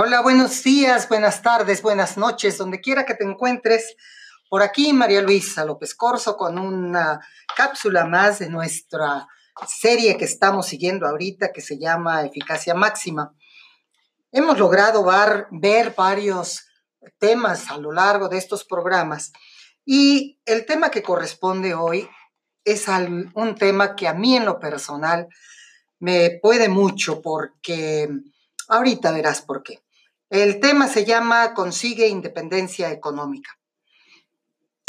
Hola, buenos días, buenas tardes, buenas noches, donde quiera que te encuentres. Por aquí María Luisa López Corso con una cápsula más de nuestra serie que estamos siguiendo ahorita que se llama Eficacia Máxima. Hemos logrado ver varios temas a lo largo de estos programas y el tema que corresponde hoy es un tema que a mí en lo personal me puede mucho porque ahorita verás por qué. El tema se llama Consigue independencia económica.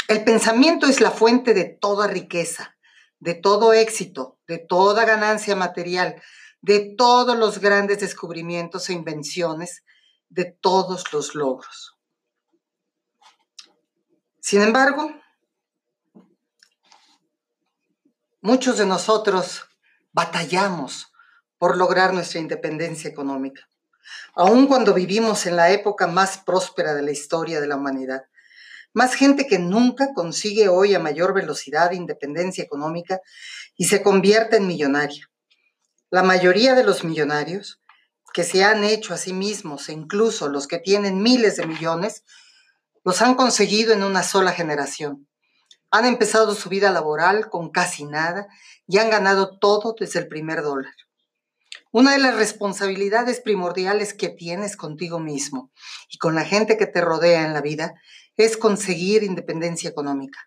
El pensamiento es la fuente de toda riqueza, de todo éxito, de toda ganancia material, de todos los grandes descubrimientos e invenciones, de todos los logros. Sin embargo, muchos de nosotros batallamos por lograr nuestra independencia económica aun cuando vivimos en la época más próspera de la historia de la humanidad. Más gente que nunca consigue hoy a mayor velocidad independencia económica y se convierte en millonaria. La mayoría de los millonarios que se han hecho a sí mismos, e incluso los que tienen miles de millones, los han conseguido en una sola generación. Han empezado su vida laboral con casi nada y han ganado todo desde el primer dólar. Una de las responsabilidades primordiales que tienes contigo mismo y con la gente que te rodea en la vida es conseguir independencia económica.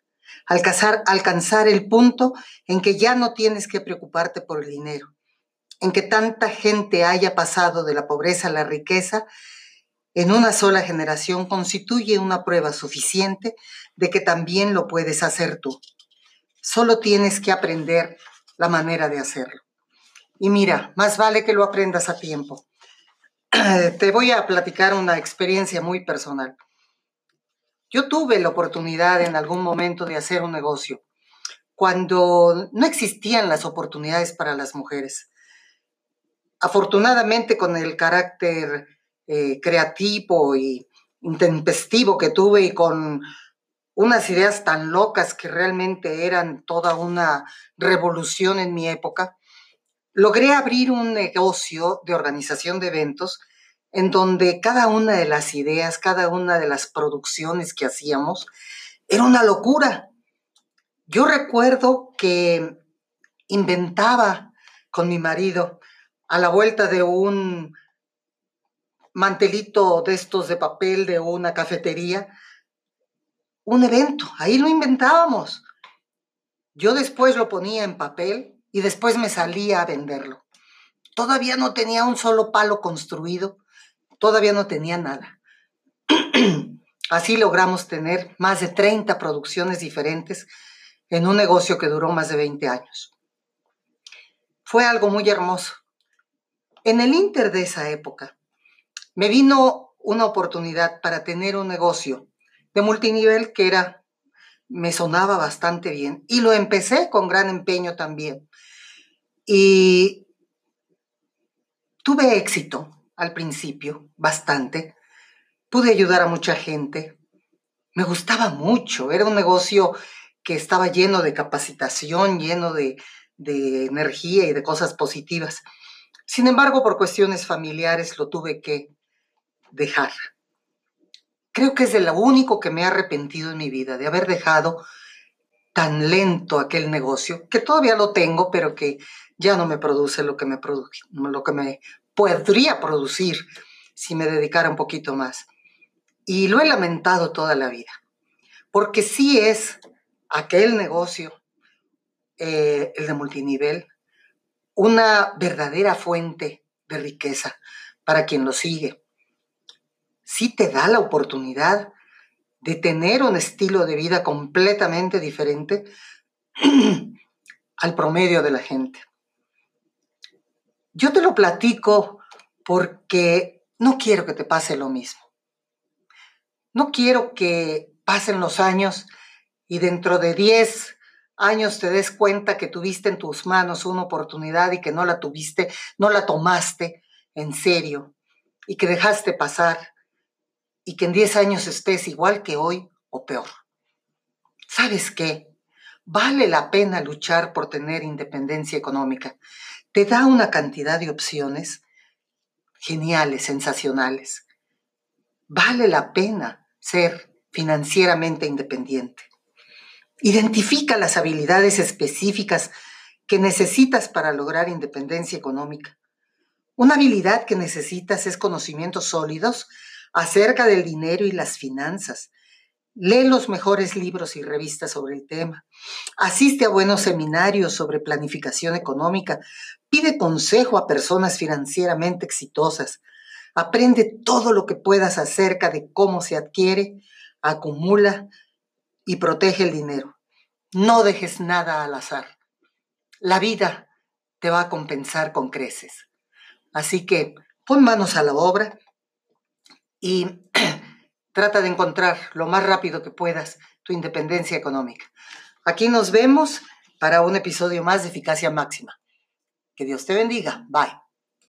Alcanzar, alcanzar el punto en que ya no tienes que preocuparte por el dinero, en que tanta gente haya pasado de la pobreza a la riqueza en una sola generación constituye una prueba suficiente de que también lo puedes hacer tú. Solo tienes que aprender la manera de hacerlo. Y mira, más vale que lo aprendas a tiempo. Te voy a platicar una experiencia muy personal. Yo tuve la oportunidad en algún momento de hacer un negocio cuando no existían las oportunidades para las mujeres. Afortunadamente con el carácter eh, creativo y intempestivo que tuve y con unas ideas tan locas que realmente eran toda una revolución en mi época, logré abrir un negocio de organización de eventos en donde cada una de las ideas, cada una de las producciones que hacíamos era una locura. Yo recuerdo que inventaba con mi marido a la vuelta de un mantelito de estos de papel de una cafetería, un evento, ahí lo inventábamos. Yo después lo ponía en papel y después me salía a venderlo. Todavía no tenía un solo palo construido, todavía no tenía nada. Así logramos tener más de 30 producciones diferentes en un negocio que duró más de 20 años. Fue algo muy hermoso. En el inter de esa época, me vino una oportunidad para tener un negocio de multinivel que era me sonaba bastante bien y lo empecé con gran empeño también. Y tuve éxito al principio, bastante. Pude ayudar a mucha gente. Me gustaba mucho. Era un negocio que estaba lleno de capacitación, lleno de, de energía y de cosas positivas. Sin embargo, por cuestiones familiares lo tuve que dejar. Creo que es de lo único que me he arrepentido en mi vida, de haber dejado tan lento aquel negocio, que todavía lo tengo, pero que ya no me produce lo que me, lo que me podría producir si me dedicara un poquito más. Y lo he lamentado toda la vida, porque sí es aquel negocio, eh, el de multinivel, una verdadera fuente de riqueza para quien lo sigue sí te da la oportunidad de tener un estilo de vida completamente diferente al promedio de la gente. Yo te lo platico porque no quiero que te pase lo mismo. No quiero que pasen los años y dentro de 10 años te des cuenta que tuviste en tus manos una oportunidad y que no la tuviste, no la tomaste en serio y que dejaste pasar y que en 10 años estés igual que hoy o peor. ¿Sabes qué? Vale la pena luchar por tener independencia económica. Te da una cantidad de opciones geniales, sensacionales. vale la pena ser financieramente independiente. Identifica las habilidades específicas que necesitas para lograr independencia económica. Una habilidad que necesitas es conocimientos sólidos acerca del dinero y las finanzas. Lee los mejores libros y revistas sobre el tema. Asiste a buenos seminarios sobre planificación económica. Pide consejo a personas financieramente exitosas. Aprende todo lo que puedas acerca de cómo se adquiere, acumula y protege el dinero. No dejes nada al azar. La vida te va a compensar con creces. Así que pon manos a la obra y trata de encontrar lo más rápido que puedas tu independencia económica. Aquí nos vemos para un episodio más de Eficacia Máxima. Que Dios te bendiga. Bye.